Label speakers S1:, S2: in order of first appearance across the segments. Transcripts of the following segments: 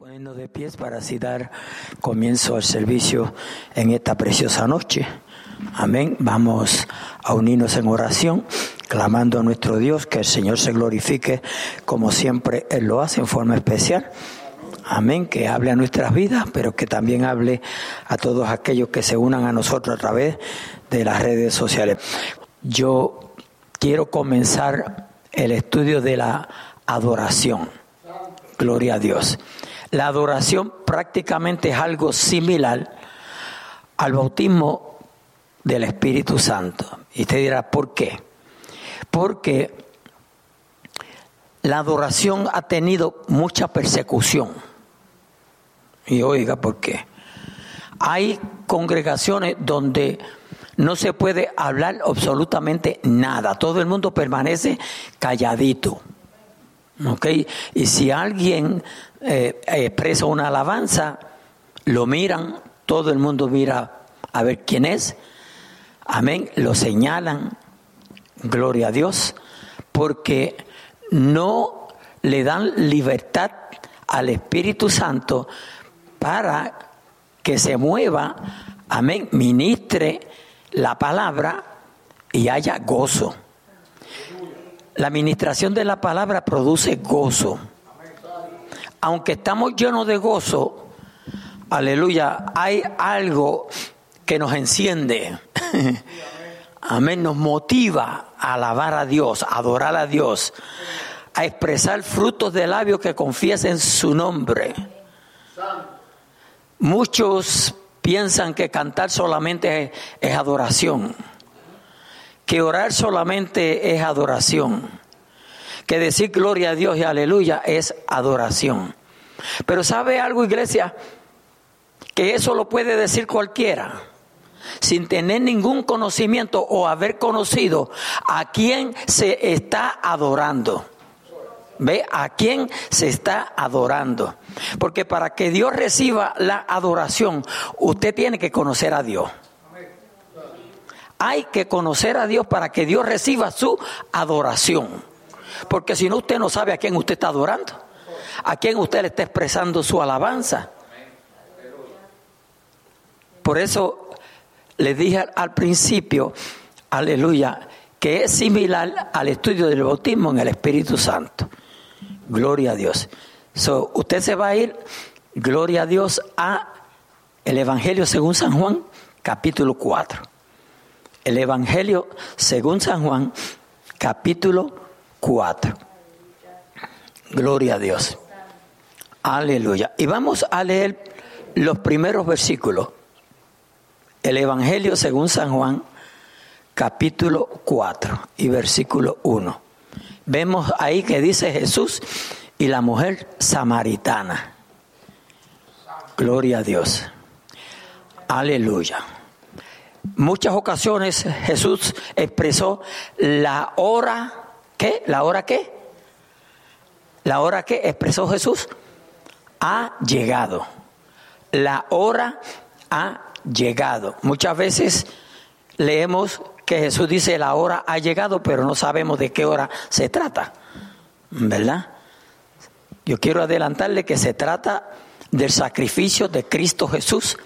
S1: Poniendo de pies para así dar comienzo al servicio en esta preciosa noche. Amén. Vamos a unirnos en oración, clamando a nuestro Dios que el Señor se glorifique como siempre Él lo hace en forma especial. Amén, que hable a nuestras vidas, pero que también hable a todos aquellos que se unan a nosotros a través de las redes sociales. Yo quiero comenzar el estudio de la adoración. Gloria a Dios. La adoración prácticamente es algo similar al bautismo del Espíritu Santo. Y usted dirá, ¿por qué? Porque la adoración ha tenido mucha persecución. Y oiga, ¿por qué? Hay congregaciones donde no se puede hablar absolutamente nada. Todo el mundo permanece calladito. ¿Ok? Y si alguien eh, expresa una alabanza, lo miran, todo el mundo mira a ver quién es. Amén. Lo señalan. Gloria a Dios. Porque no le dan libertad al Espíritu Santo para que se mueva, amén, ministre la palabra y haya gozo. La administración de la palabra produce gozo. Aunque estamos llenos de gozo, aleluya, hay algo que nos enciende. Amén, nos motiva a alabar a Dios, a adorar a Dios, a expresar frutos de labios que confiesen su nombre. Muchos piensan que cantar solamente es, adoración, que orar solamente es adoración, que decir gloria a Dios y aleluya es adoración. Pero ¿sabe algo, iglesia? Que eso lo puede decir cualquiera sin tener ningún conocimiento o haber conocido a quién se está adorando. ¿Ve? ¿A quién se está adorando? Porque para que Dios reciba la adoración, usted tiene que conocer a Dios. Hay que conocer a Dios para que Dios reciba su adoración. Porque si no, usted no sabe a quién usted está adorando. A quién usted le está expresando su alabanza. Por eso le dije al principio, aleluya, que es similar al estudio del bautismo en el Espíritu Santo. Gloria a Dios. So, usted se va a ir, gloria a Dios, a el Evangelio según San Juan, capítulo 4. El Evangelio según San Juan, capítulo 4. Gloria a Dios. Aleluya. Y vamos a leer los primeros versículos. El Evangelio según San Juan, capítulo 4 y versículo 1 vemos ahí que dice Jesús y la mujer samaritana. Gloria a Dios. Aleluya. Muchas ocasiones Jesús expresó la hora, ¿qué? ¿La hora qué? La hora que expresó Jesús ha llegado. La hora ha llegado. Muchas veces leemos que Jesús dice la hora ha llegado, pero no sabemos de qué hora se trata. ¿Verdad? Yo quiero adelantarle que se trata del sacrificio de Cristo Jesús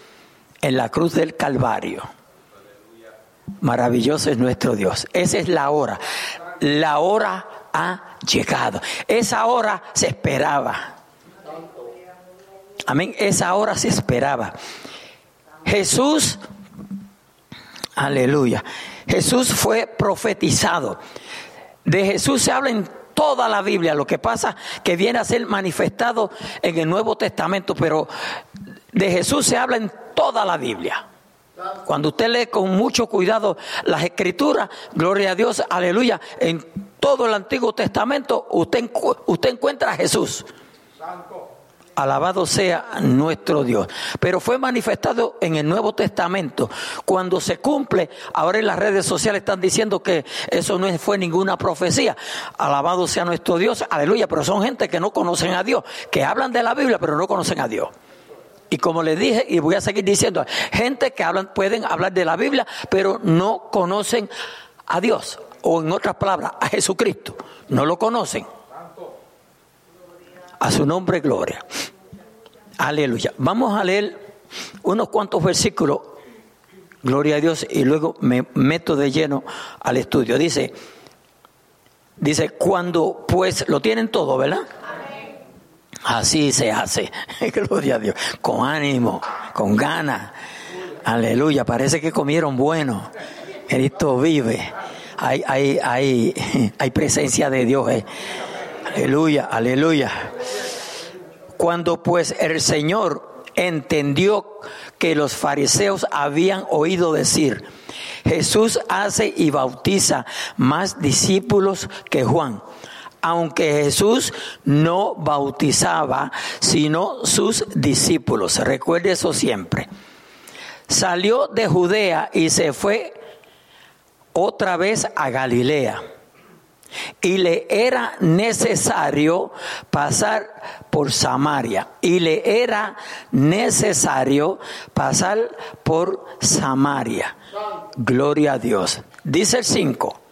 S1: en la cruz del Calvario. Maravilloso es nuestro Dios. Esa es la hora. La hora ha llegado. Esa hora se esperaba. Amén. Esa hora se esperaba. Jesús, aleluya. Jesús fue profetizado. De Jesús se habla en toda la Biblia. Lo que pasa que viene a ser manifestado en el Nuevo Testamento, pero de Jesús se habla en toda la Biblia. Cuando usted lee con mucho cuidado las escrituras, gloria a Dios, aleluya, en todo el Antiguo Testamento usted, usted encuentra a Jesús. Alabado sea nuestro Dios. Pero fue manifestado en el Nuevo Testamento. Cuando se cumple, ahora en las redes sociales están diciendo que eso no fue ninguna profecía. Alabado sea nuestro Dios. Aleluya. Pero son gente que no conocen a Dios, que hablan de la Biblia, pero no conocen a Dios. Y como les dije, y voy a seguir diciendo, gente que hablan, pueden hablar de la Biblia, pero no conocen a Dios. O en otras palabras, a Jesucristo. No lo conocen. A su nombre, gloria. Aleluya. Vamos a leer unos cuantos versículos, gloria a Dios, y luego me meto de lleno al estudio. Dice, dice, cuando pues lo tienen todo, ¿verdad? Así se hace, gloria a Dios, con ánimo, con ganas. Aleluya, parece que comieron bueno. Cristo vive. Hay, hay, hay, hay presencia de Dios. Eh. Aleluya, aleluya. Cuando pues el Señor entendió que los fariseos habían oído decir, Jesús hace y bautiza más discípulos que Juan, aunque Jesús no bautizaba, sino sus discípulos. Recuerde eso siempre. Salió de Judea y se fue otra vez a Galilea y le era necesario pasar por Samaria. Y le era necesario pasar por Samaria. Gloria a Dios. Dice el 5.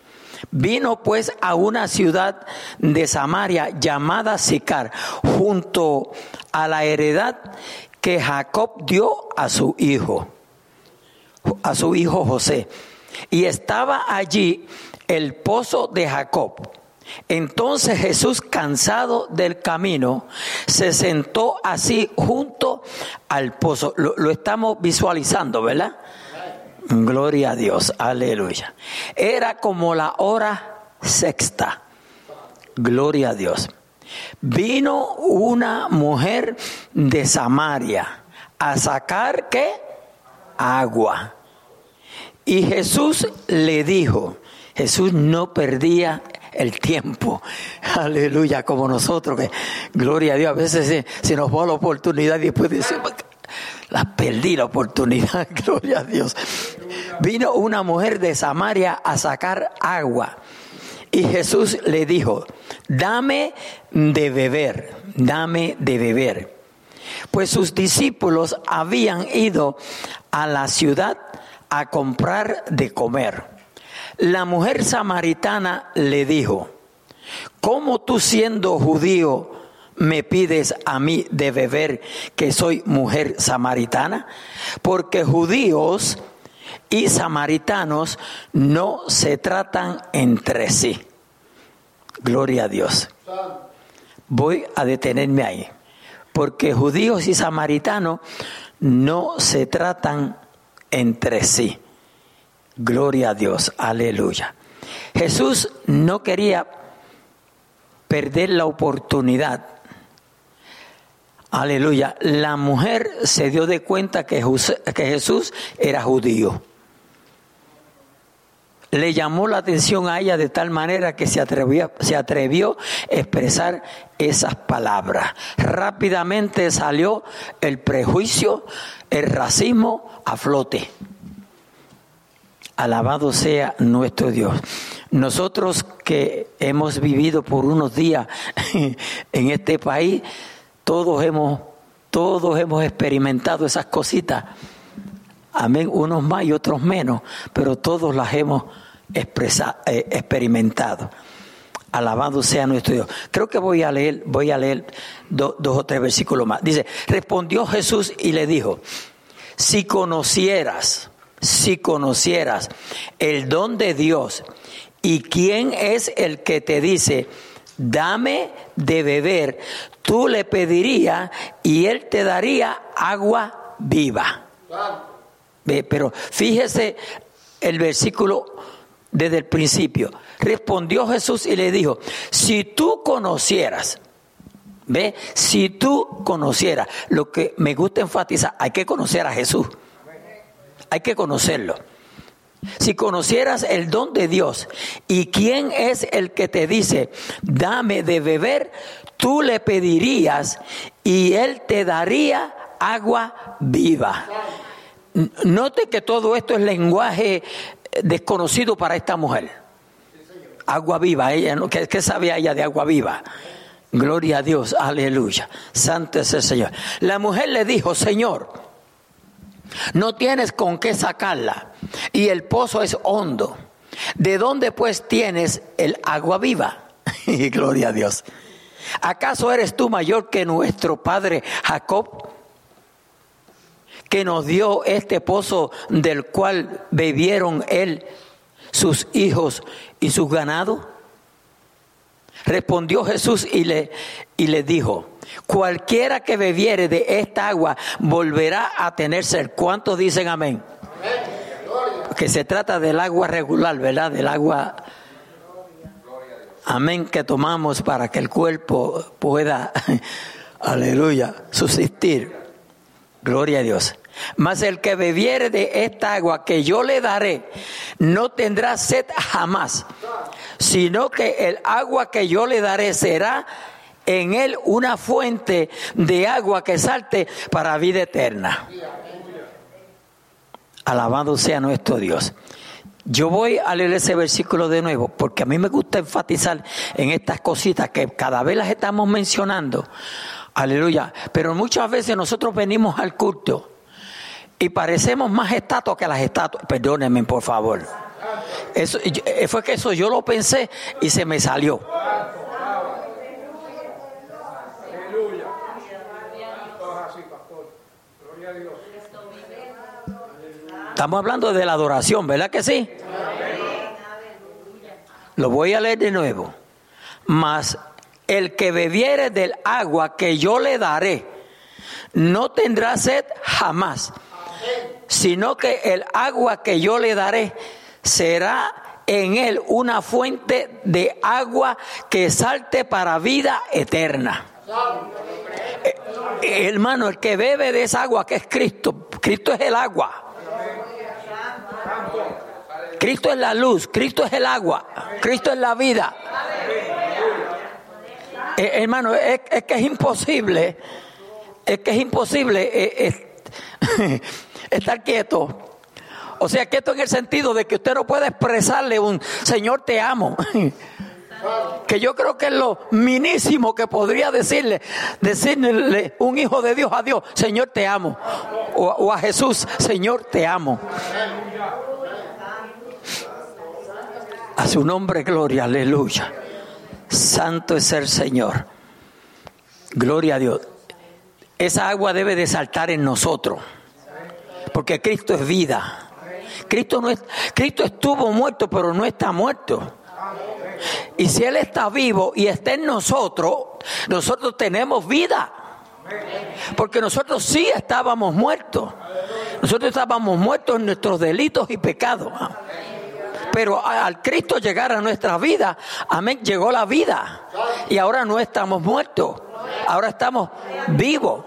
S1: Vino pues a una ciudad de Samaria llamada Sicar, junto a la heredad que Jacob dio a su hijo, a su hijo José. Y estaba allí el pozo de Jacob. Entonces Jesús, cansado del camino, se sentó así junto al pozo. Lo, estamos visualizando, ¿verdad? Gloria a Dios, aleluya. Era como la hora sexta. Gloria a Dios. Vino una mujer de Samaria a sacar qué? Agua. Y Jesús le dijo, Jesús no perdía el tiempo. Aleluya, como nosotros, que gloria a Dios, a veces se, nos va la oportunidad y después decimos, la perdí la oportunidad, gloria a Dios. Vino una mujer de Samaria a sacar agua y Jesús le dijo, dame de beber, dame de beber. Pues sus discípulos habían ido a la ciudad a comprar de comer. La mujer samaritana le dijo, ¿cómo tú siendo judío me pides a mí de beber que soy mujer samaritana? Porque judíos y samaritanos no se tratan entre sí. Gloria a Dios. Voy a detenerme ahí. Porque judíos y samaritanos no se tratan entre sí. Gloria a Dios, aleluya. Jesús no quería perder la oportunidad. Aleluya. La mujer se dio de cuenta que Jesús era judío. Le llamó la atención a ella de tal manera que se atrevió, se atrevió a expresar esas palabras. Rápidamente salió el prejuicio, el racismo a flote. Alabado sea nuestro Dios. Nosotros que hemos vivido por unos días en este país, todos hemos, todos hemos experimentado esas cositas. Amén, unos más y otros menos, pero todos las hemos eh, experimentado. Alabado sea nuestro Dios. Creo que voy a leer, voy a leer dos o tres versículos más. Dice, respondió Jesús y le dijo, si conocieras, si conocieras el don de Dios y quién es el que te dice, dame de beber, tú le pedirías y él te daría agua viva. Pero fíjese el versículo desde el principio. Respondió Jesús y le dijo, si tú conocieras, ve, si tú conocieras, lo que me gusta enfatizar, hay que conocer a Jesús. Hay que conocerlo. Si conocieras el don de Dios y quién es el que te dice, dame de beber, tú le pedirías y él te daría agua viva. Note que todo esto es lenguaje desconocido para esta mujer. Agua viva, ella, ¿qué, qué sabía ella de agua viva? Gloria a Dios, aleluya. Santo es el Señor. La mujer le dijo, Señor, no tienes con qué sacarla y el pozo es hondo. ¿De dónde pues tienes el agua viva? Gloria a Dios. ¿Acaso eres tú mayor que nuestro padre Jacob, que nos dio este pozo del cual bebieron él, sus hijos y sus ganados? Respondió Jesús y le, y le dijo, cualquiera que bebiere de esta agua volverá a tener sed. ¿Cuántos dicen amén? Que se trata del agua regular, ¿verdad? Del agua, amén, que tomamos para que el cuerpo pueda, aleluya, subsistir. Gloria a Dios. Mas el que bebiere de esta agua que yo le daré, no tendrá sed jamás, sino que el agua que yo le daré será en él una fuente de agua que salte para vida eterna. Alabado sea nuestro Dios. Yo voy a leer ese versículo de nuevo porque a mí me gusta enfatizar en estas cositas que cada vez las estamos mencionando. Aleluya. Pero muchas veces nosotros venimos al culto y parecemos más estatuas que las estatuas. Perdónenme, por favor. Eso, eh, fue que eso yo lo pensé y se me salió. Estamos hablando de la adoración, ¿verdad que sí? Lo voy a leer de nuevo. Mas el que bebiere del agua que yo le daré, no tendrá sed jamás sino que el agua que yo le daré será en él una fuente de agua que salte para vida eterna. Eh, hermano, el que bebe de esa agua que es Cristo, Cristo es el agua. Cristo es la luz, Cristo es el agua, Cristo es la vida. Eh, hermano, es, que es imposible, es que es imposible. Eh, estar quieto. O sea, quieto en el sentido de que usted no puede expresarle un Señor te amo. Que yo creo que es lo minísimo que podría decirle, decirle un hijo de Dios a Dios, Señor te amo. O, o a Jesús, Señor te amo. A su nombre, gloria, aleluya. Santo es el Señor. Gloria a Dios. Esa agua debe de saltar en nosotros porque Cristo es vida. Cristo, no es, Cristo estuvo muerto, pero no está muerto. Y si Él está vivo y está en nosotros, nosotros tenemos vida. Porque nosotros sí estábamos muertos. Nosotros estábamos muertos en nuestros delitos y pecados. Pero al Cristo llegar a nuestra vida, amén, llegó la vida. Y ahora no estamos muertos. Ahora estamos vivos.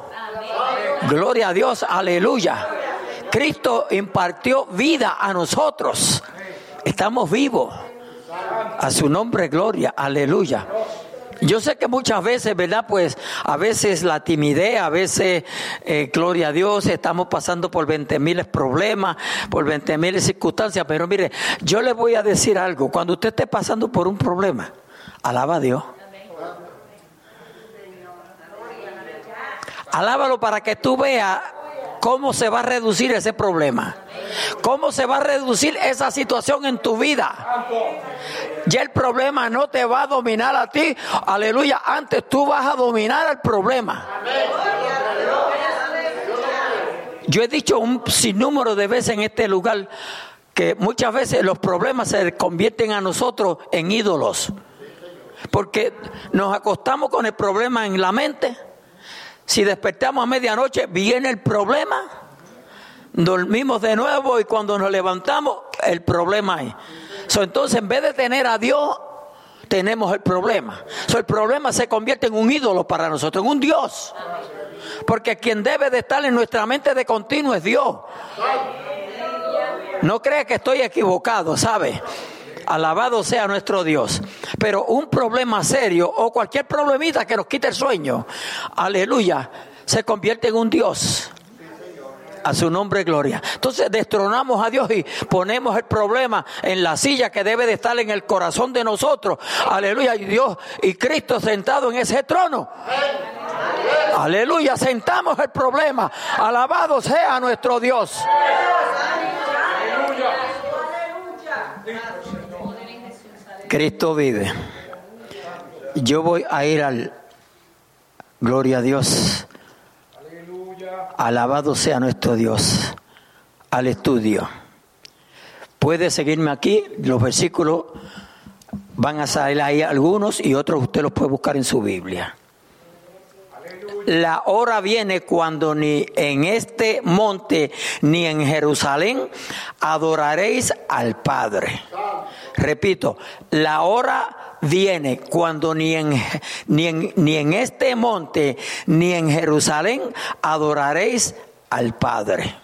S1: Gloria a Dios, aleluya. Cristo impartió vida a nosotros. Estamos vivos. A su nombre, gloria, aleluya. Yo sé que muchas veces, ¿verdad? Pues a veces la timidez, a veces, eh, gloria a Dios, estamos pasando por 20 mil problemas, por 20 mil circunstancias, pero mire, yo le voy a decir algo, cuando usted esté pasando por un problema, alaba a Dios. Alábalo para que tú veas cómo se va a reducir ese problema. ¿Cómo se va a reducir esa situación en tu vida? Ya el problema no te va a dominar a ti. Aleluya. Antes tú vas a dominar el problema. Yo he dicho un sinnúmero de veces en este lugar que muchas veces los problemas se convierten a nosotros en ídolos. Porque nos acostamos con el problema en la mente si despertamos a medianoche, viene el problema. Dormimos de nuevo y cuando nos levantamos, el problema hay. entonces, en vez de tener a Dios, tenemos el problema. el problema se convierte en un ídolo para nosotros, en un Dios. Porque quien debe de estar en nuestra mente de continuo es Dios. No cree que estoy equivocado, ¿sabe? Alabado sea nuestro Dios. Pero un problema serio o cualquier problemita que nos quite el sueño, aleluya, se convierte en un Dios. A su nombre, gloria. Entonces destronamos a Dios y ponemos el problema en la silla que debe de estar en el corazón de nosotros. Aleluya. Y Dios y Cristo sentado en ese trono. Aleluya. Sentamos el problema. Alabado sea nuestro Dios. Cristo vive. Yo voy a ir al, gloria a Dios, Alabado sea nuestro Dios. Al estudio. Puede seguirme aquí, los versículos van a salir ahí algunos y otros usted los puede buscar en su Biblia. La hora viene cuando ni en este monte ni en Jerusalén adoraréis al Padre. Repito, la hora viene cuando ni en, ni en, ni en este monte ni en Jerusalén adoraréis al Padre.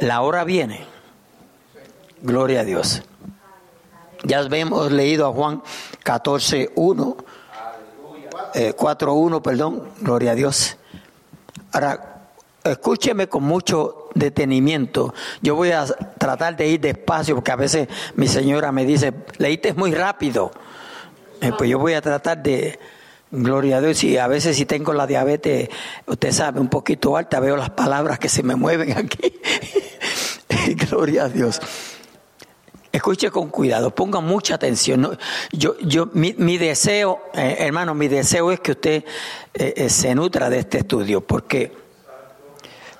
S1: La hora viene. Gloria a Dios. Ya hemos leído a Juan 14, 1 eh, 4.1, perdón, gloria a Dios. Ahora, escúcheme con mucho detenimiento. Yo voy a tratar de ir despacio porque a veces mi señora me dice, leíste muy rápido. Eh, pues yo voy a tratar de, gloria a Dios, y a veces si tengo la diabetes, usted sabe, un poquito alta, veo las palabras que se me mueven aquí. gloria a Dios. Escuche con cuidado, ponga mucha atención. Yo, yo, mi, mi deseo, eh, hermano, mi deseo es que usted eh, se nutra de este estudio, porque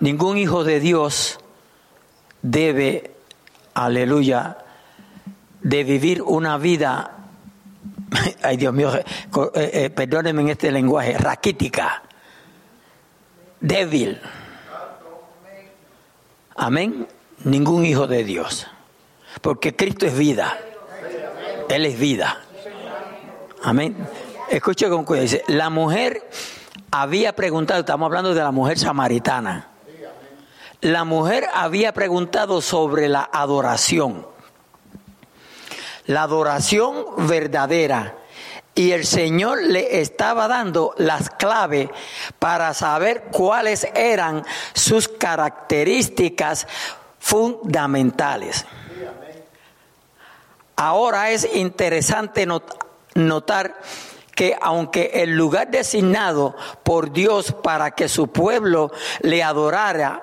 S1: ningún hijo de Dios debe, aleluya, de vivir una vida, ay Dios mío, perdónenme en este lenguaje, raquítica, débil. Amén. Ningún hijo de Dios. Porque Cristo es vida. Él es vida. Amén. Escuche con cuidado. Dice, la mujer había preguntado, estamos hablando de la mujer samaritana. La mujer había preguntado sobre la adoración. La adoración verdadera. Y el Señor le estaba dando las claves para saber cuáles eran sus características fundamentales. Ahora es interesante notar que aunque el lugar designado por Dios para que su pueblo le adorara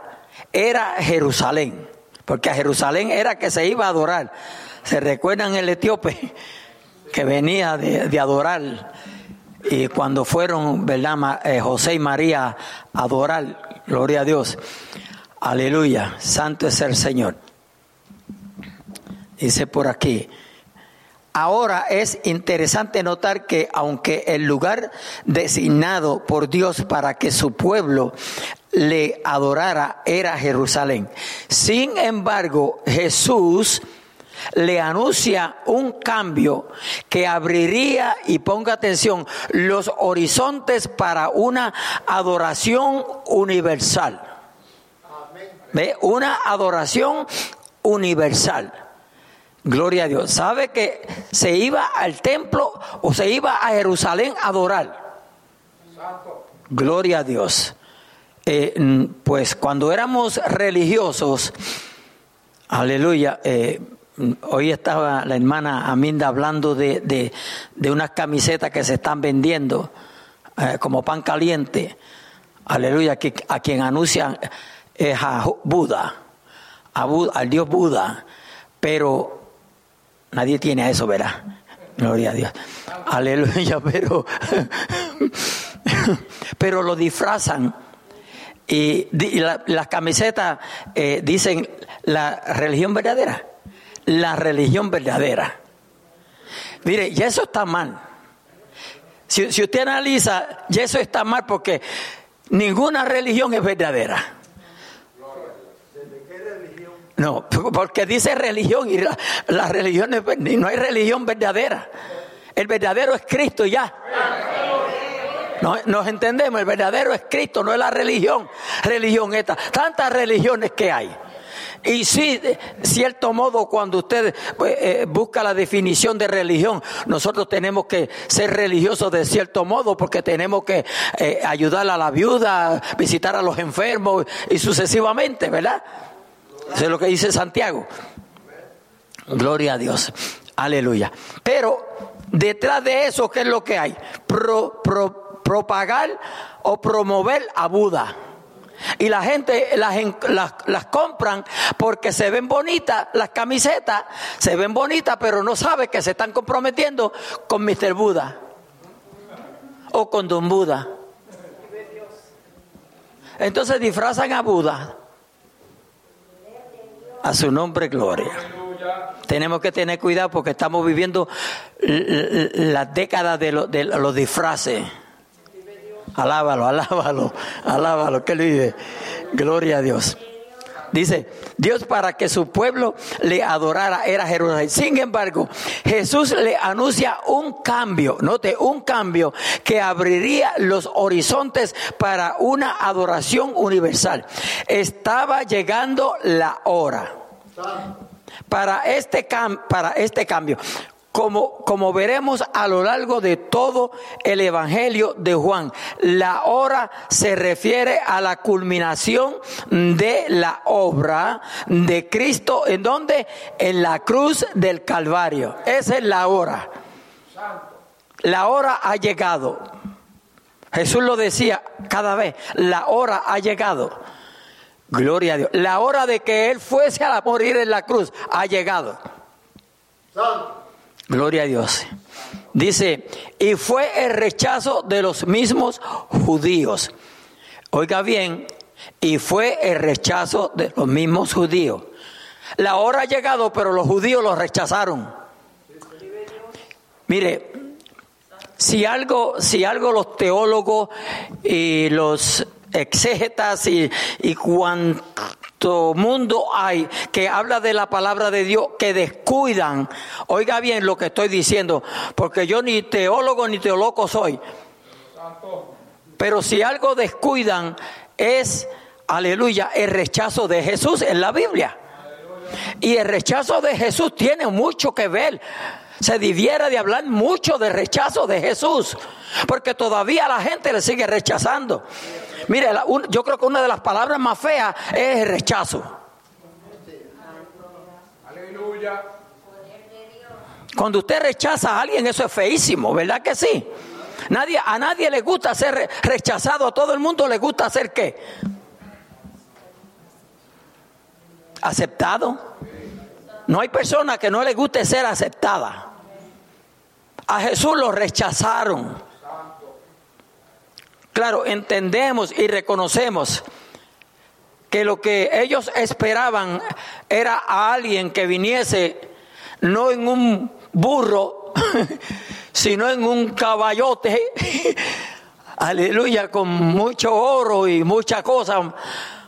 S1: era Jerusalén, porque a Jerusalén era que se iba a adorar. ¿Se recuerdan el etíope que venía de, adorar? Y cuando fueron, ¿verdad? Eh, José y María a adorar, gloria a Dios. Aleluya, santo es el Señor. Dice por aquí, Ahora es interesante notar que aunque el lugar designado por Dios para que su pueblo le adorara era Jerusalén, sin embargo Jesús le anuncia un cambio que abriría, y ponga atención, los horizontes para una adoración universal. ¿Ve? Una adoración universal. Gloria a Dios. ¿Sabe que se iba al templo o se iba a Jerusalén a adorar? Gloria a Dios. Eh, pues cuando éramos religiosos, aleluya, eh, hoy estaba la hermana Aminda hablando de, de, unas camisetas que se están vendiendo eh, como pan caliente, aleluya, que, a quien anuncian es a Buda, a Buda, al Dios Buda, pero Nadie tiene a eso, verá. Gloria a Dios. Aleluya, pero, pero lo disfrazan. Y, las camisetas eh, dicen la religión verdadera. La religión verdadera. Mire, y eso está mal. Si, usted analiza, y eso está mal porque ninguna religión es verdadera. No, porque dice religión y la, religión no hay religión verdadera. El verdadero es Cristo ya. No, nos entendemos, el verdadero es Cristo, no es la religión. Religión esta. Tantas religiones que hay. Y sí, de cierto modo, cuando usted pues, eh, busca la definición de religión, nosotros tenemos que ser religiosos de cierto modo porque tenemos que eh, ayudar a la viuda, visitar a los enfermos y sucesivamente, ¿verdad? Eso es lo que dice Santiago. Gloria a Dios. Aleluya. Pero detrás de eso, ¿qué es lo que hay? propagar o promover a Buda. Y la gente las, las, compran porque se ven bonitas, las camisetas se ven bonitas, pero no sabe que se están comprometiendo con Mr. Buda o con Don Buda. Entonces disfrazan a Buda. A su nombre, gloria. Tenemos que tener cuidado porque estamos viviendo la década de, de los disfraces. Alábalo, alábalo, alábalo. ¿Qué le dice? Gloria a Dios. Dice, Dios para que su pueblo le adorara era Jerusalén. Sin embargo, Jesús le anuncia un cambio, note, un cambio que abriría los horizontes para una adoración universal. Estaba llegando la hora para este, para este cambio como, como veremos a lo largo de todo el Evangelio de Juan. La hora se refiere a la culminación de la obra de Cristo. ¿En donde En la cruz del Calvario. Esa es la hora. La hora ha llegado. Jesús lo decía cada vez, la hora ha llegado. Gloria a Dios. La hora de que Él fuese a morir en la cruz ha llegado. Santo. Gloria a Dios. Dice, y fue el rechazo de los mismos judíos. Oiga bien, y fue el rechazo de los mismos judíos. La hora ha llegado, pero los judíos lo rechazaron. Mire, si algo, si algo los teólogos y los exégetas y, y mundo hay que habla de la palabra de Dios que descuidan. Oiga bien lo que estoy diciendo, porque yo ni teólogo ni teólogo soy. Pero si algo descuidan es, aleluya, el rechazo de Jesús en la Biblia. Y el rechazo de Jesús tiene mucho que ver. Se diviera de hablar mucho de rechazo de Jesús, porque todavía la gente le sigue rechazando. Mire, yo creo que una de las palabras más feas es el rechazo. Aleluya. Cuando usted rechaza a alguien, eso es feísimo, ¿verdad que sí? Nadie, a nadie le gusta ser rechazado, a todo el mundo le gusta ser qué? Aceptado. No hay persona que no le guste ser aceptada. A Jesús lo rechazaron. Claro, entendemos y reconocemos que lo que ellos esperaban era a alguien que viniese no en un burro, sino en un caballote, aleluya, con mucho oro y mucha cosa,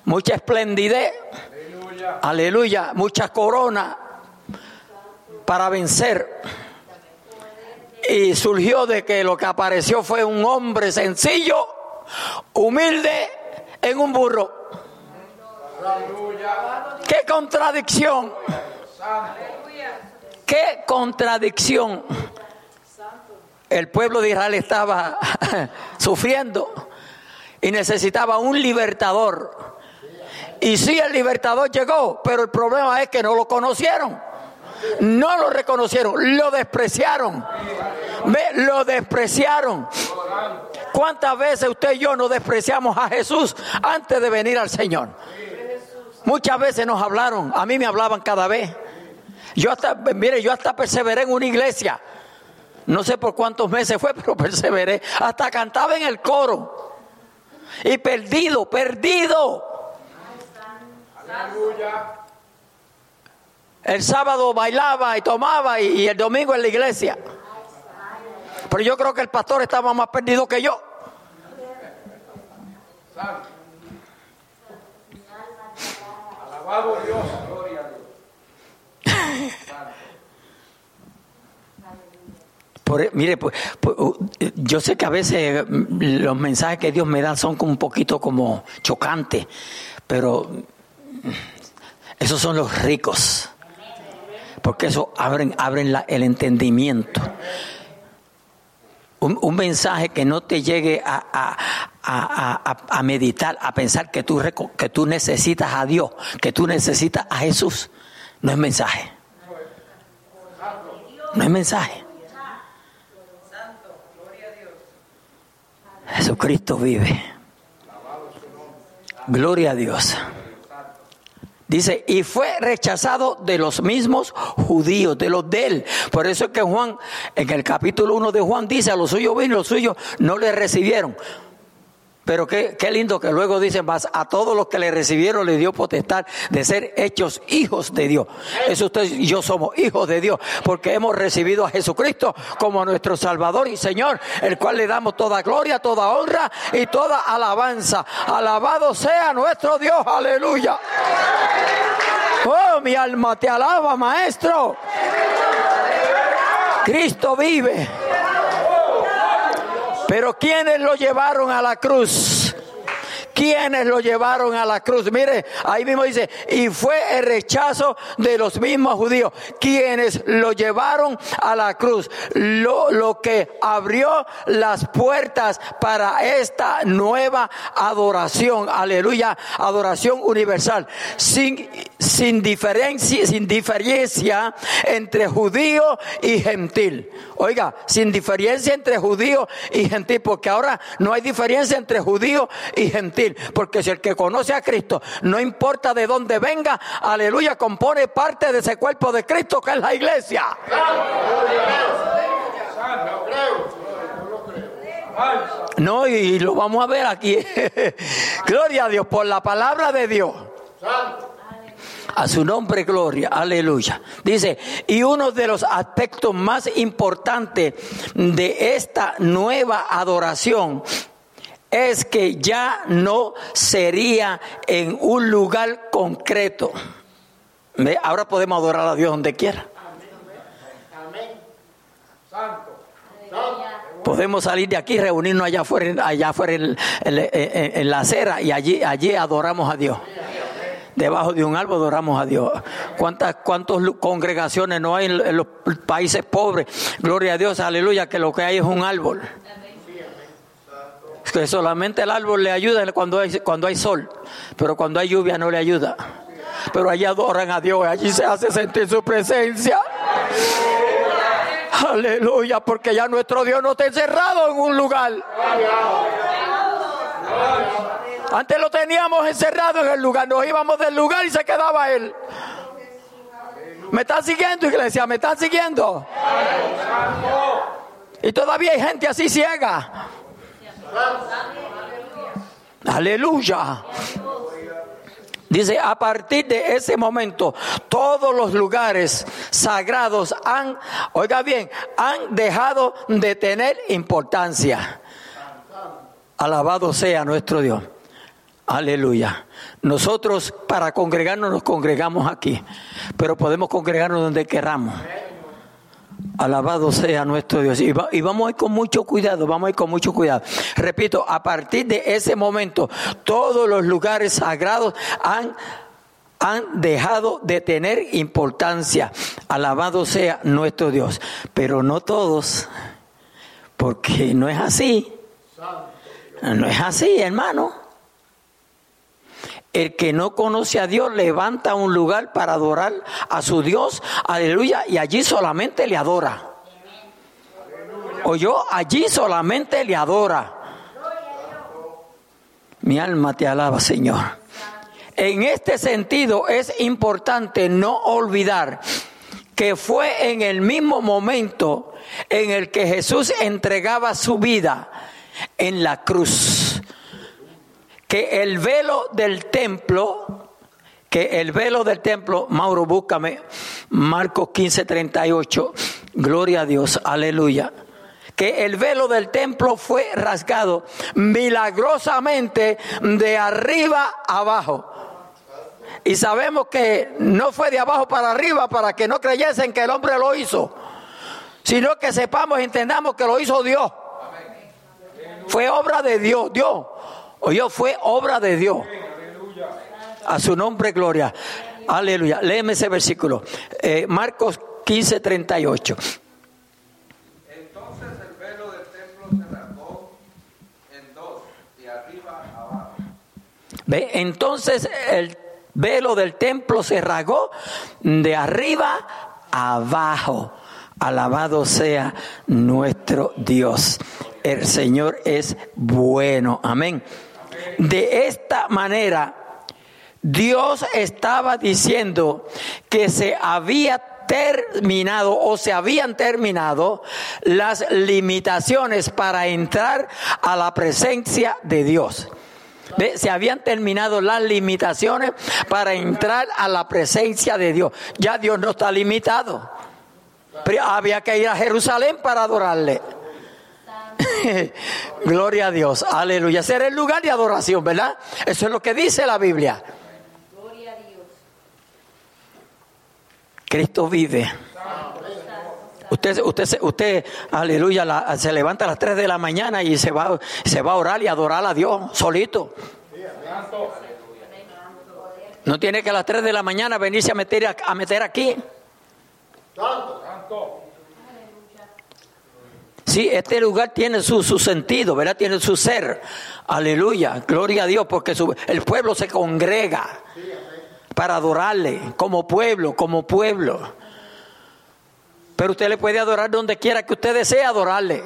S1: mucha esplendidez, aleluya, aleluya mucha corona para vencer. Y surgió de que lo que apareció fue un hombre sencillo humilde en un burro. ¡Qué contradicción! ¡Qué contradicción! El pueblo de Israel estaba sufriendo y necesitaba un libertador. Y sí, el libertador llegó, pero el problema es que no lo conocieron. No lo reconocieron, lo despreciaron. Lo despreciaron. ¿Cuántas veces usted y yo nos despreciamos a Jesús antes de venir al Señor? Muchas veces nos hablaron, a mí me hablaban cada vez. Yo hasta, mire, yo hasta perseveré en una iglesia. No sé por cuántos meses fue, pero perseveré. Hasta cantaba en el coro. Y perdido, perdido. El sábado bailaba y tomaba y, y el domingo en la iglesia. Pero yo creo que el pastor estaba más perdido que yo. Alabado Dios. Gloria a Dios. Por, mire, pues, yo sé que a veces los mensajes que Dios me da son como un poquito como chocantes, pero esos son los ricos, porque eso abren, abren el entendimiento un, mensaje que no te llegue a, a, meditar, a pensar que tú, que tú necesitas a Dios, que tú necesitas a Jesús, no es mensaje. No es mensaje. Jesucristo vive. Gloria a Dios. Dice, y fue rechazado de los mismos judíos, de los de él. Por eso es que Juan, en el capítulo 1 de Juan, dice, a los suyos vino, los suyos no le recibieron. Pero qué, qué, lindo que luego dicen, más a todos los que le recibieron le dio potestad de ser hechos hijos de Dios. Eso ustedes y yo somos hijos de Dios porque hemos recibido a Jesucristo como nuestro Salvador y Señor, el cual le damos toda gloria, toda honra y toda alabanza. Alabado sea nuestro Dios, aleluya. Mi alma te alaba, maestro. Cristo vive. Pero ¿quiénes lo llevaron a la cruz? ¿Quiénes lo llevaron a la cruz? Mire, ahí mismo dice, y fue el rechazo de los mismos judíos, quienes lo llevaron a la cruz. Lo, lo que abrió las puertas para esta nueva adoración, aleluya, adoración universal, sin, sin diferencia, sin diferencia entre judío y gentil. Oiga, sin diferencia entre judío y gentil, porque ahora no hay diferencia entre judío y gentil, porque si el que conoce a Cristo, no importa de dónde venga, aleluya, compone parte de ese cuerpo de Cristo que es la iglesia. No, y lo vamos a ver aquí. Gloria a Dios por la palabra de Dios. A su nombre, gloria, aleluya. Dice, y uno de los aspectos más importantes de esta nueva adoración es que ya no sería en un lugar concreto. Ahora podemos adorar a Dios donde quiera. Podemos salir de aquí, reunirnos allá afuera, allá afuera en, la acera y allí, allí adoramos a Dios debajo de un árbol adoramos a Dios. ¿Cuántas, cuántas congregaciones no hay en, los países pobres? Gloria a Dios, aleluya, que lo que hay es un árbol. Que solamente el árbol le ayuda cuando hay, cuando hay sol, pero cuando hay lluvia no le ayuda. Pero allí adoran a Dios, allí se hace sentir su presencia. Aleluya, porque ya nuestro Dios no está encerrado en un lugar. Antes lo teníamos encerrado en el lugar, nos íbamos del lugar y se quedaba él. ¿Me están siguiendo, iglesia? ¿Me están siguiendo? Y todavía hay gente así ciega. Aleluya. Dice, a partir de ese momento, todos los lugares sagrados han, oiga bien, han dejado de tener importancia. Alabado sea nuestro Dios. Aleluya. Nosotros para congregarnos nos congregamos aquí, pero podemos congregarnos donde queramos. Alabado sea nuestro Dios. Y, vamos a ir con mucho cuidado, vamos a ir con mucho cuidado. Repito, a partir de ese momento, todos los lugares sagrados han, han dejado de tener importancia. Alabado sea nuestro Dios. Pero no todos, porque no es así. No es así, hermano. El que no conoce a Dios levanta un lugar para adorar a su Dios, aleluya, y allí solamente le adora. O yo allí solamente le adora. Mi alma te alaba, Señor. En este sentido es importante no olvidar que fue en el mismo momento en el que Jesús entregaba su vida en la cruz que el velo del templo, que el velo del templo, Mauro, búscame, Marcos 15, 38, gloria a Dios, aleluya. Que el velo del templo fue rasgado milagrosamente de arriba abajo. Y sabemos que no fue de abajo para arriba para que no creyesen que el hombre lo hizo, sino que sepamos entendamos que lo hizo Dios. Fue obra de Dios, Dios Oye, fue obra de Dios. A su nombre, gloria. Aleluya. Léeme ese versículo. Eh, Marcos 15, 38. Entonces el velo del templo se rasgó en dos, de arriba abajo. ¿Ve? Entonces el velo del templo se rasgó de arriba abajo. Alabado sea nuestro Dios. El Señor es bueno. Amén. De esta manera, Dios estaba diciendo que se había terminado o se habían terminado las limitaciones para entrar a la presencia de Dios. Se habían terminado las limitaciones para entrar a la presencia de Dios. Ya Dios no está limitado. Pero había que ir a Jerusalén para adorarle. Gloria a Dios, aleluya. Ser el lugar de adoración, ¿verdad? Eso es lo que dice la Biblia. Gloria a Dios. Cristo vive. Usted, usted, usted, aleluya, se levanta a las 3 de la mañana y se va, se va a orar y adorar a Dios solito. No tiene que a las 3 de la mañana venirse a meter, a meter aquí. Sí, este lugar tiene su, su, sentido, ¿verdad? Tiene su ser. Aleluya, gloria a Dios, porque el pueblo se congrega para adorarle como pueblo, como pueblo. Pero usted le puede adorar donde quiera que usted desee adorarle.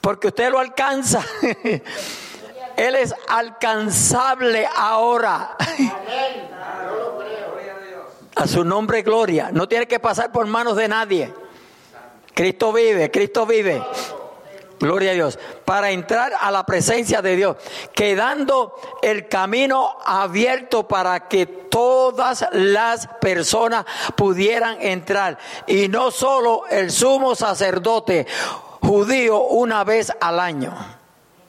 S1: Porque usted lo alcanza. Él es alcanzable ahora. A su nombre gloria. No tiene que pasar por manos de nadie. Cristo vive, Cristo vive. Gloria a Dios. Para entrar a la presencia de Dios. Quedando el camino abierto para que todas las personas pudieran entrar. Y no solo el sumo sacerdote judío una vez al año.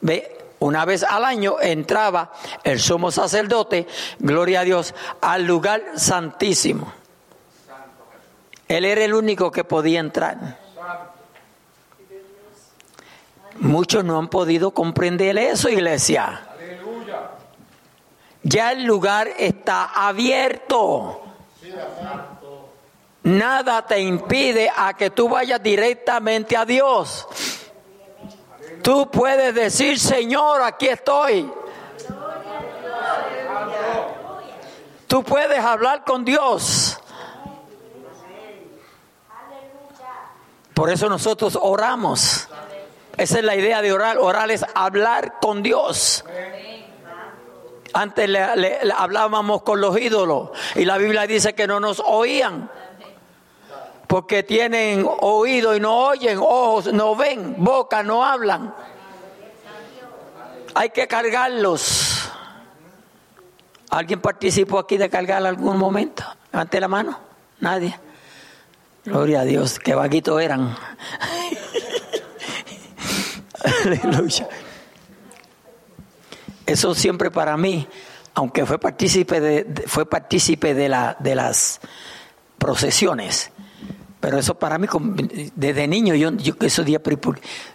S1: ¿Ve? Una vez al año entraba el sumo sacerdote, gloria a Dios, al lugar santísimo. Él era el único que podía entrar. Muchos no han podido comprender eso, iglesia. Ya el lugar está abierto. Nada te impide a que tú vayas directamente a Dios. Tú puedes decir, Señor, aquí estoy. Tú puedes hablar con Dios. Por eso nosotros oramos. Esa es la idea de orar. Orar es hablar con Dios. Antes le, hablábamos con los ídolos y la Biblia dice que no nos oían. Porque tienen oído y no oyen, ojos no ven, boca no hablan. Hay que cargarlos. ¿Alguien participó aquí de cargar algún momento? Levante la mano. Nadie. Gloria a Dios, qué vaguitos eran. Aleluya. Eso siempre para mí, aunque fue partícipe de, fue partícipe de, la, de las procesiones, pero eso para mí, desde niño, yo, yo esos días,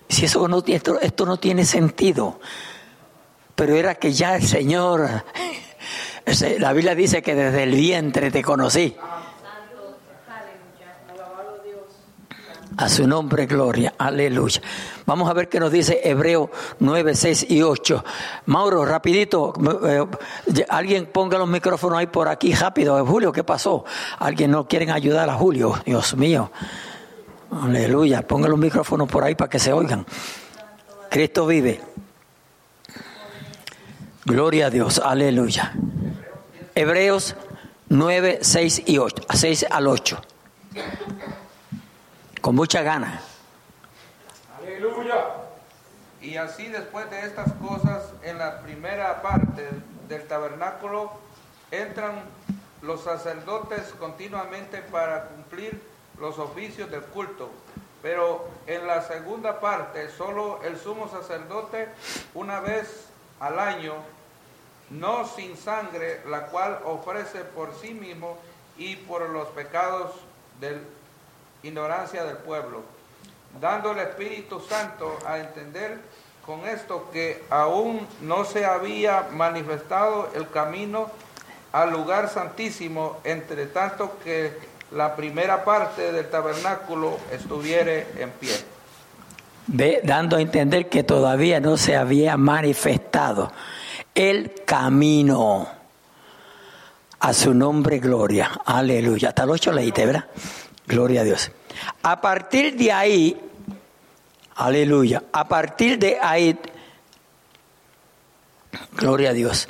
S1: si eso no, esto, esto no tiene sentido, pero era que ya el Señor, la Biblia dice que desde el vientre te conocí. A su nombre, gloria. Aleluya. Vamos a ver qué nos dice Hebreo 9, 6 y 8. Mauro, rapidito. Eh, alguien ponga los micrófonos ahí por aquí, rápido. Julio, ¿qué pasó? Alguien no quieren ayudar a Julio. Dios mío. Aleluya. Ponga los micrófonos por ahí para que se oigan. Cristo vive. Gloria a Dios. Aleluya. Hebreos 9, 6 y 8. 6 al 8 con mucha gana.
S2: Aleluya. Y así después de estas cosas, en la primera parte del tabernáculo, entran los sacerdotes continuamente para cumplir los oficios del culto. Pero en la segunda parte, solo el sumo sacerdote una vez al año, no sin sangre, la cual ofrece por sí mismo y por los pecados del ignorancia del pueblo, dando el Espíritu Santo a entender con esto que aún no se había manifestado el camino al lugar santísimo, entre tanto que la primera parte del tabernáculo estuviere en pie.
S1: Dando a entender que todavía no se había manifestado el camino a su nombre gloria. Aleluya. Hasta el 8 leíste, ¿verdad? Gloria a Dios. A partir de ahí, aleluya, a partir de ahí, gloria a Dios.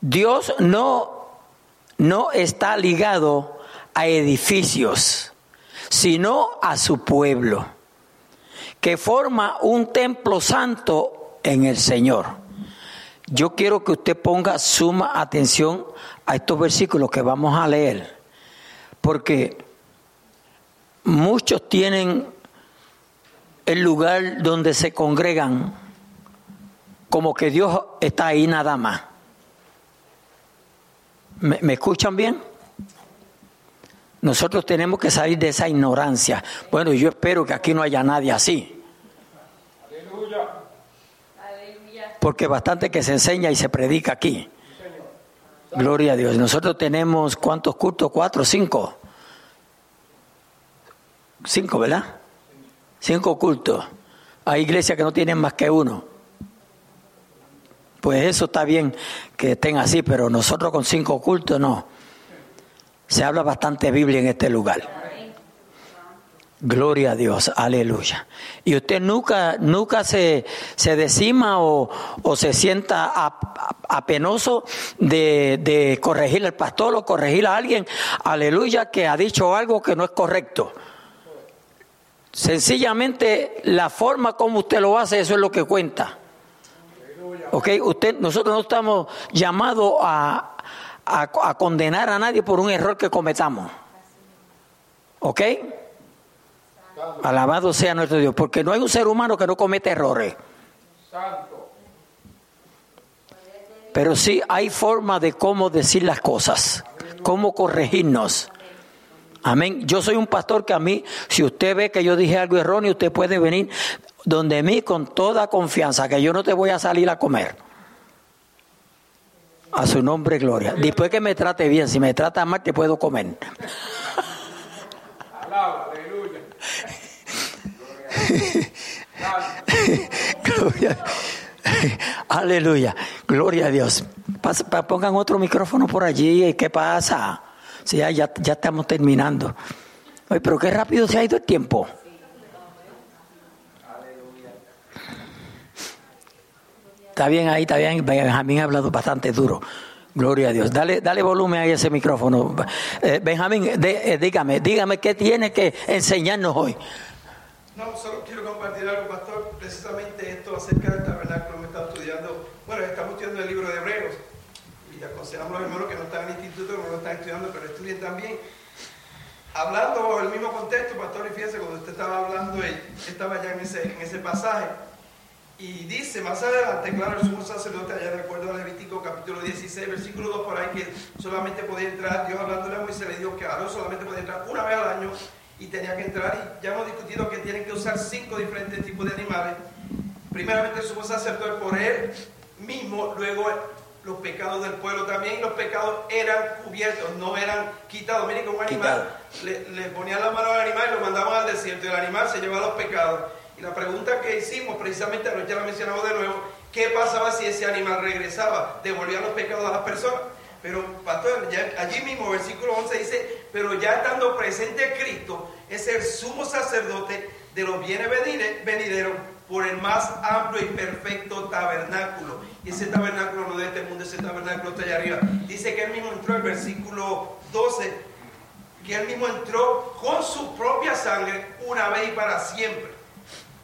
S1: Dios no no está ligado a edificios, sino a su pueblo, que forma un templo santo en el Señor. Yo quiero que usted ponga suma atención a estos versículos que vamos a leer, porque muchos tienen el lugar donde se congregan como que Dios está ahí nada más. ¿Me, escuchan bien? Nosotros tenemos que salir de esa ignorancia. Bueno, yo espero que aquí no haya nadie así. Aleluya. Porque bastante que se enseña y se predica aquí. Gloria a Dios. Nosotros tenemos cuántos cultos? Cuatro, cinco. Cinco, ¿verdad? Cinco cultos. Hay iglesias que no tienen más que uno. Pues eso está bien que estén así, pero nosotros con cinco cultos no. Se habla bastante Biblia en este lugar. Gloria a Dios, aleluya. Y usted nunca, nunca se, se decima o, se sienta apenoso de, de corregir al pastor o corregir a alguien, aleluya, que ha dicho algo que no es correcto. Sencillamente la forma como usted lo hace, eso es lo que cuenta. ¿Ok? Usted, nosotros no estamos llamados a, a, condenar a nadie por un error que cometamos. ¿Ok? Alabado sea nuestro Dios, porque no hay un ser humano que no cometa errores. Pero sí hay forma de cómo decir las cosas, cómo corregirnos. Amén. Yo soy un pastor que a mí, si usted ve que yo dije algo erróneo, usted puede venir donde mí con toda confianza, que yo no te voy a salir a comer. A su nombre, gloria. Después que me trate bien, si me trata mal, te puedo comer. aleluya. Aleluya. Gloria a Dios. pongan otro micrófono por allí. ¿Qué pasa? Sí, ya, ya, estamos terminando. Ay, pero qué rápido se ha ido el tiempo. Está bien ahí, está bien. Benjamín ha hablado bastante duro. Gloria a Dios. Dale, dale volumen a ese micrófono. Eh, Benjamín, eh, dígame, dígame qué tiene que enseñarnos hoy.
S3: No, solo quiero compartir algo, pastor. Precisamente esto acerca del tabernáculo me está estudiando. Bueno, estamos estudiando el libro de Hebreos y aconsejamos a los hermanos que no están en el instituto, que no lo están estudiando, pero estudien también. Hablando el mismo contexto, pastor, y fíjese, cuando usted estaba hablando, él estaba ya en ese, en ese pasaje. Y dice más adelante, claro, el sumo sacerdote, allá de acuerdo a Levítico capítulo 16, versículo 2, por ahí, que solamente podía entrar, Dios hablándole a Moisés le dijo que Aarón solamente podía entrar una vez al año y tenía que entrar. Y ya hemos discutido que tienen que usar cinco diferentes tipos de animales. Primeramente el sumo sacerdote por él mismo, luego los pecados del pueblo también, y los pecados eran cubiertos, no eran quitados. Miren que un animal le, le, ponían la mano al animal y lo mandaban al desierto, y el animal se llevaba los pecados. Y la pregunta que hicimos, precisamente anoche la mencionamos de nuevo, ¿qué pasaba si ese animal regresaba? ¿Devolvía los pecados a las personas? Pero, pastor, allí mismo, versículo 11 dice, pero ya estando presente Cristo, es el sumo sacerdote de los bienes venideros por el más amplio y perfecto tabernáculo. Y ese tabernáculo no de este mundo, ese tabernáculo está allá arriba. Dice que él mismo entró, el versículo 12, que él mismo entró con su propia sangre una vez y para siempre.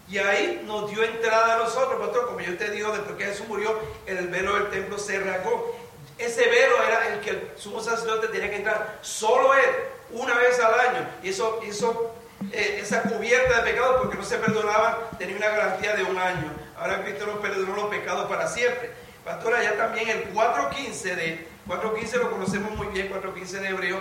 S3: Y ahí nos dio entrada a nosotros, pastor, como yo te digo, después que Jesús murió, el velo del templo se rasgó. Ese velo era el que el sumo sacerdote tenía que entrar, solo él, una vez al año. Y eso, hizo eh, esa cubierta de pecados, porque no se perdonaban, tenía una garantía de un año. Ahora Cristo nos perdonó los pecados para siempre. Pastor, allá también el 4.15 de 4.15 lo conocemos muy bien, 4.15 de Hebreo,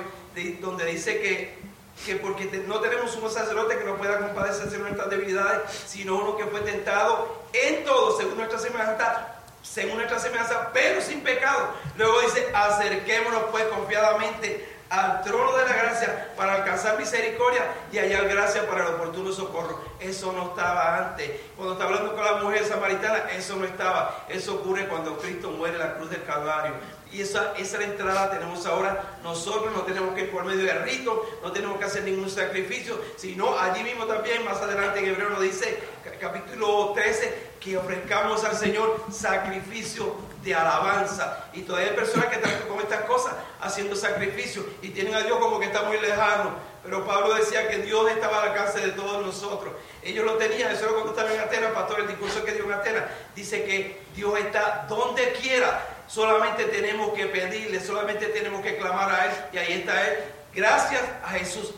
S3: donde dice que, que porque no tenemos un sacerdote que no pueda compadecerse de nuestras debilidades, sino uno que fue tentado en todo, según nuestra semejanza, según nuestra semejanza, pero sin pecado. Luego dice, acerquémonos pues confiadamente al trono de la gracia para alcanzar misericordia y hallar gracia para el oportuno socorro. Eso no estaba antes. Cuando está hablando con la mujer samaritana, eso no estaba. Eso ocurre cuando Cristo muere en la cruz del Calvario. Y esa, esa entrada tenemos ahora. Nosotros no tenemos que ir por medio de rito, no tenemos que hacer ningún sacrificio, sino allí mismo también, más adelante en Hebreo nos dice, capítulo 13, que ofrezcamos al Señor sacrificio de alabanza. Y todavía hay personas que están con estas cosas haciendo sacrificios y tienen a Dios como que está muy lejano. Pero Pablo decía que Dios estaba al alcance de todos nosotros. Ellos lo tenían, eso era cuando estaba en Atenas, pastor, el discurso que dio en Atenas. Dice que Dios está donde quiera. Solamente tenemos que pedirle, solamente tenemos que clamar a Él. Y ahí está Él. Gracias a Jesús.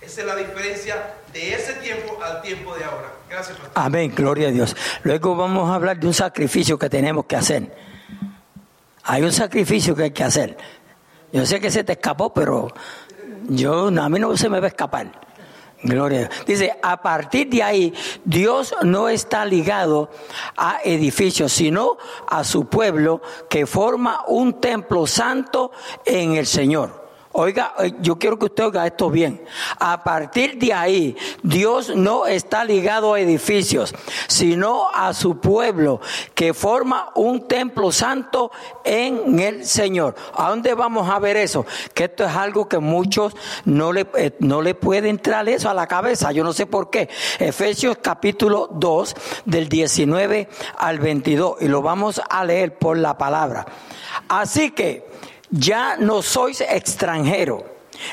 S3: Esa es la diferencia de ese tiempo al tiempo de ahora.
S1: Amén, gloria a Dios. Luego vamos a hablar de un sacrificio que tenemos que hacer. Hay un sacrificio que hay que hacer. Yo sé que se te escapó, pero yo a mí no se me va a escapar. Gloria. Dice, a partir de ahí, Dios no está ligado a edificios, sino a su pueblo que forma un templo santo en el Señor. Oiga, eh, yo quiero que usted oiga esto bien. A partir de ahí, Dios no está ligado a edificios, sino a su pueblo que forma un templo santo en el Señor. ¿A dónde vamos a ver eso? Que esto es algo que muchos no le, eh, no le puede entrar eso a la cabeza. Yo no sé por qué. Efesios capítulo 2 del 19 al 22 y lo vamos a leer por la palabra. Así que ya no sois extranjeros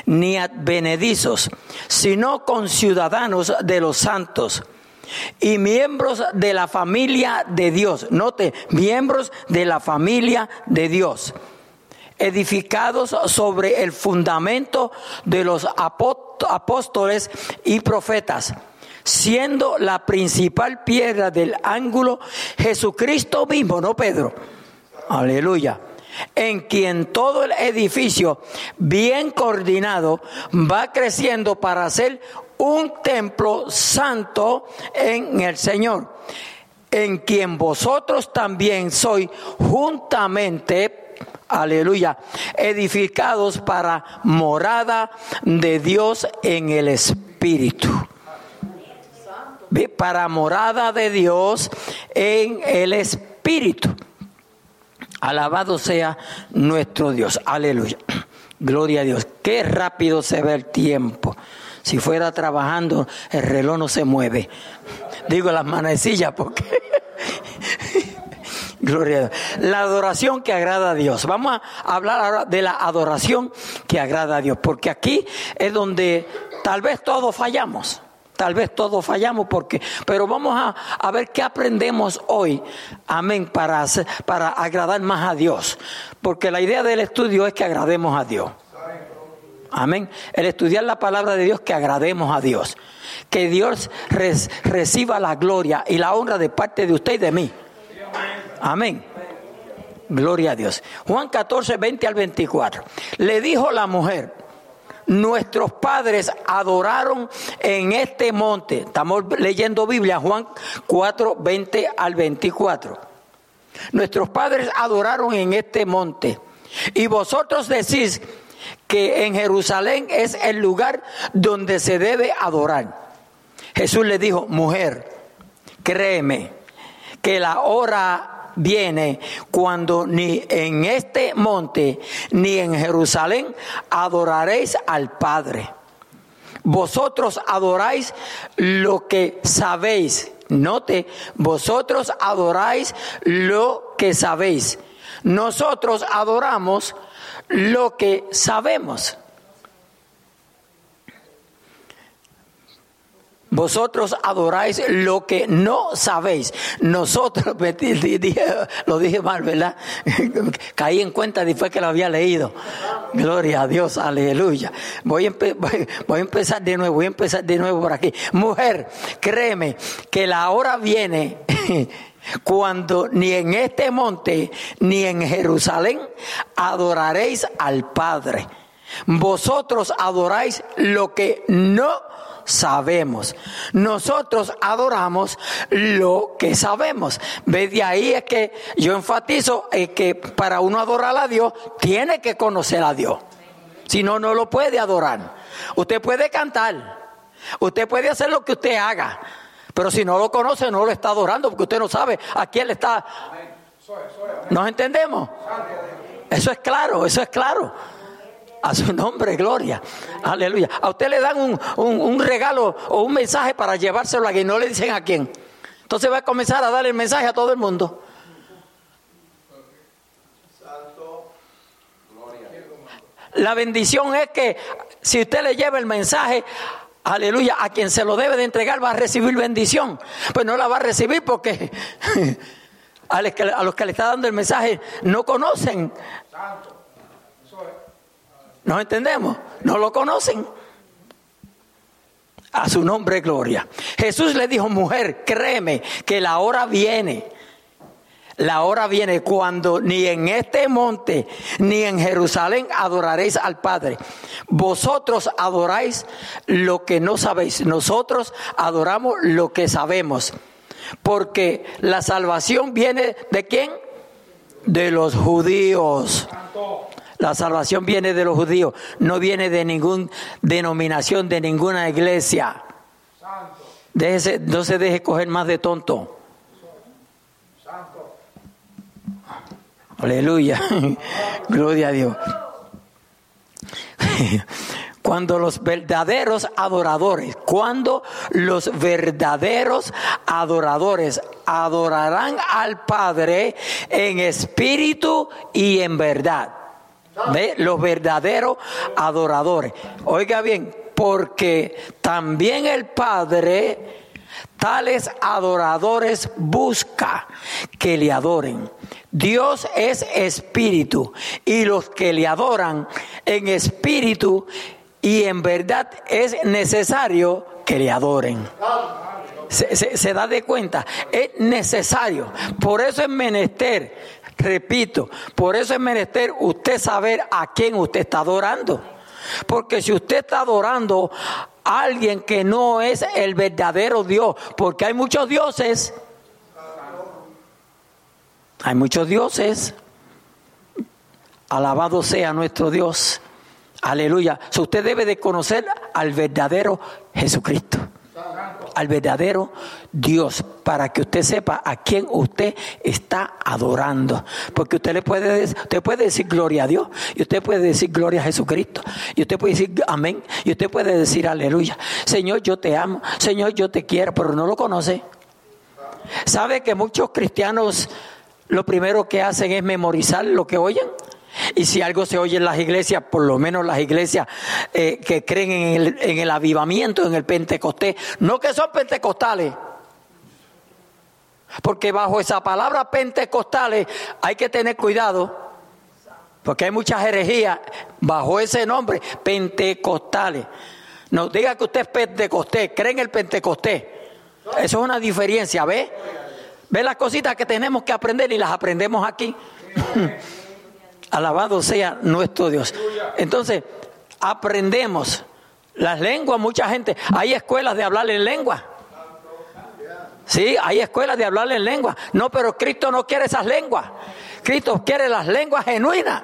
S1: ni advenedizos, sino conciudadanos de los santos y miembros de la familia de Dios. Note, miembros de la familia de Dios, edificados sobre el fundamento de los apóstoles y profetas, siendo la principal piedra del ángulo Jesucristo mismo, no Pedro. Aleluya en quien todo el edificio bien coordinado va creciendo para ser un templo santo en el Señor, en quien vosotros también sois juntamente, aleluya, edificados para morada de Dios en el Espíritu para morada de Dios en el Espíritu. Alabado sea nuestro Dios. Aleluya. Gloria a Dios. Qué rápido se ve el tiempo. Si fuera trabajando, el reloj no se mueve. Digo las manecillas porque... Gloria a Dios. La adoración que agrada a Dios. Vamos a hablar ahora de la adoración que agrada a Dios. Porque aquí es donde tal vez todos fallamos. Tal vez todos fallamos porque, pero vamos a, ver qué aprendemos hoy, amén, para, para agradar más a Dios. Porque la idea del estudio es que agrademos a Dios. Amén. El estudiar la palabra de Dios, que agrademos a Dios. Que Dios reciba la gloria y la honra de parte de usted y de mí. Amén. Gloria a Dios. Juan 14, 20 al 24. Le dijo la mujer, nuestros padres adoraron en este monte. Estamos leyendo Biblia, Juan 4, 20 al 24. Nuestros padres adoraron en este monte. Y vosotros decís que en Jerusalén es el lugar donde se debe adorar. Jesús le dijo, mujer, créeme que la hora viene cuando ni en este monte ni en Jerusalén adoraréis al Padre. Vosotros adoráis lo que sabéis. Note, vosotros adoráis lo que sabéis. Nosotros adoramos lo que sabemos. Vosotros adoráis lo que no sabéis. Nosotros, lo dije mal, ¿verdad? Caí en cuenta después que lo había leído. Gloria a Dios, aleluya. Voy a, voy a empezar de nuevo, voy a empezar de nuevo por aquí. Mujer, créeme que la hora viene cuando ni en este monte ni en Jerusalén adoraréis al Padre. Vosotros adoráis lo que no sabemos. Nosotros adoramos lo que sabemos. De ahí es que yo enfatizo que para uno adorar a Dios tiene que conocer a Dios. Si no, no lo puede adorar. Usted puede cantar. Usted puede hacer lo que usted haga. Pero si no lo conoce, no lo está adorando porque usted no sabe a quién le está. ¿Nos entendemos? Eso es claro, eso es claro. A su nombre, gloria. Aleluya. A usted le dan un, un, regalo o un mensaje para llevárselo a quien no le dicen a quién. Entonces va a comenzar a dar el mensaje a todo el mundo. Santo Gloria. La bendición es que si usted le lleva el mensaje, aleluya, a quien se lo debe de entregar va a recibir bendición. Pues no la va a recibir porque a los que le está dando el mensaje no conocen. Santo ¿No entendemos? No lo conocen. A su nombre, gloria. Jesús le dijo, mujer, créeme que la hora viene la hora viene cuando ni en este monte ni en Jerusalén adoraréis al Padre. Vosotros adoráis lo que no sabéis. Nosotros adoramos lo que sabemos. Porque la salvación viene de quién? De los judíos. La salvación viene de los judíos, no viene de ninguna denominación, de ninguna iglesia. no se deje coger más de tonto. Aleluya. Gloria a Dios. Cuando los verdaderos adoradores, cuando los verdaderos adoradores adorarán al Padre en espíritu y en verdad. ¿Ve? Los verdaderos adoradores. Oiga bien, porque también el Padre tales adoradores busca que le adoren. Dios es espíritu y los que le adoran en espíritu y en verdad es necesario que le adoren. Se, da de cuenta, es necesario. Por eso es menester, repito, por eso es menester usted saber a quién usted está adorando. Porque si usted está adorando a alguien que no es el verdadero Dios, porque hay muchos dioses, hay muchos dioses. Alabado sea nuestro Dios. Aleluya. usted debe de conocer al verdadero Jesucristo. Al verdadero Dios. Para que usted sepa a quién usted está adorando. Porque usted le puede, usted puede decir gloria a Dios. Y usted puede decir gloria a Jesucristo. Y usted puede decir amén. Y usted puede decir aleluya. Señor, yo te amo. Señor, yo te quiero. Pero no lo conoce. ¿Sabe que muchos cristianos lo primero que hacen es memorizar lo que oyen. Y si algo se oye en las iglesias, por lo menos las iglesias eh, que creen en el, en el avivamiento, en el Pentecostés, no que son pentecostales. Porque bajo esa palabra pentecostales hay que tener cuidado. Porque hay muchas herejías bajo ese nombre, pentecostales. No diga que usted es pentecostés, cree en el pentecostés. Eso es una diferencia, ¿ve? Ve las cositas que tenemos que aprender y las aprendemos aquí. Alabado sea nuestro Dios. Entonces, aprendemos las lenguas, mucha gente. Hay escuelas de hablar en lengua. Sí, hay escuelas de hablar en lengua. No, pero Cristo no quiere esas lenguas. Cristo quiere las lenguas genuinas.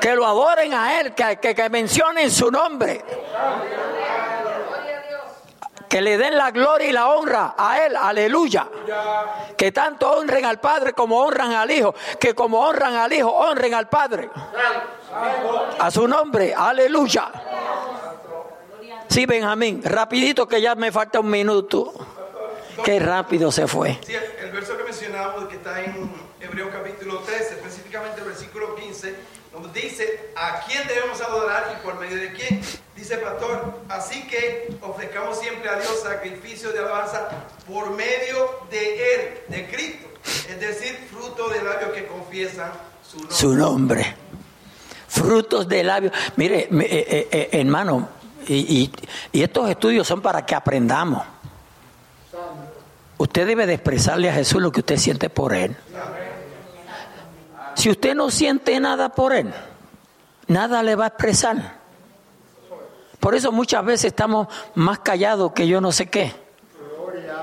S1: Que lo adoren a Él, que, que, que mencionen su nombre que le den la gloria y la honra a Él, aleluya. Que tanto honren al Padre como honran al Hijo, que como honran al Hijo, honren al Padre. A su nombre, aleluya. Sí, Benjamín, rapidito que ya me falta un minuto. Qué rápido se fue.
S3: Sí, el verso que mencionamos, que está en Hebreo capítulo 13, específicamente el versículo 15, nos dice a quién debemos adorar y por medio de quién. Dice pastor, así que ofrezcamos siempre a Dios sacrificio de alabanza por medio de Él, de Cristo, es decir, fruto de labios que confiesan su nombre.
S1: Su nombre. Frutos de labios. Mire, eh, eh, eh, hermano, y, y estos estudios son para que aprendamos. Usted debe de expresarle a Jesús lo que usted siente por Él. Si usted no siente nada por Él, nada le va a expresar. Por eso muchas veces estamos más callados que yo no sé qué,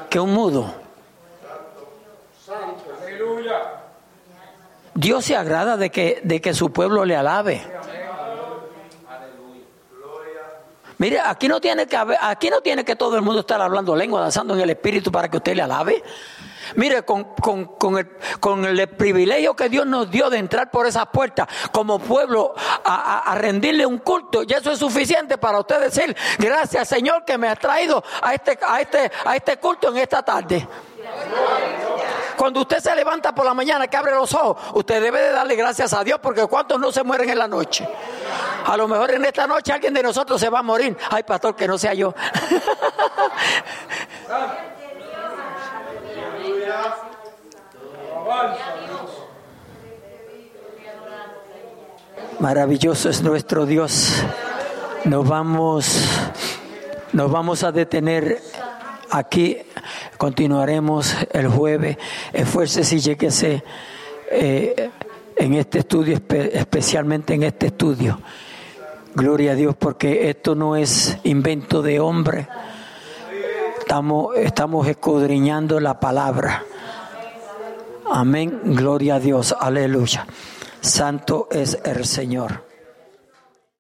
S1: que un mudo. Dios se agrada de que, de que su pueblo le alabe. Mire, aquí no tiene que aquí no tiene que todo el mundo estar hablando lengua, danzando en el espíritu para que usted le alabe. Mire, con, el, privilegio que Dios nos dio de entrar por esas puertas como pueblo a, rendirle un culto, y eso es suficiente para usted decir, gracias Señor que me ha traído a este, a este, a este culto en esta tarde. Cuando usted se levanta por la mañana, que abre los ojos, usted debe de darle gracias a Dios porque cuántos no se mueren en la noche. A lo mejor en esta noche alguien de nosotros se va a morir. Ay, pastor, que no sea yo. Maravilloso es nuestro Dios. Nos vamos, nos vamos a detener aquí. Continuaremos el jueves. Esfuércese y lléguese eh, en este estudio, especialmente en este estudio. Gloria a Dios, porque esto no es invento de hombre. Estamos, estamos escudriñando la palabra. Amén. Gloria a Dios. Aleluya. Santo es el Señor.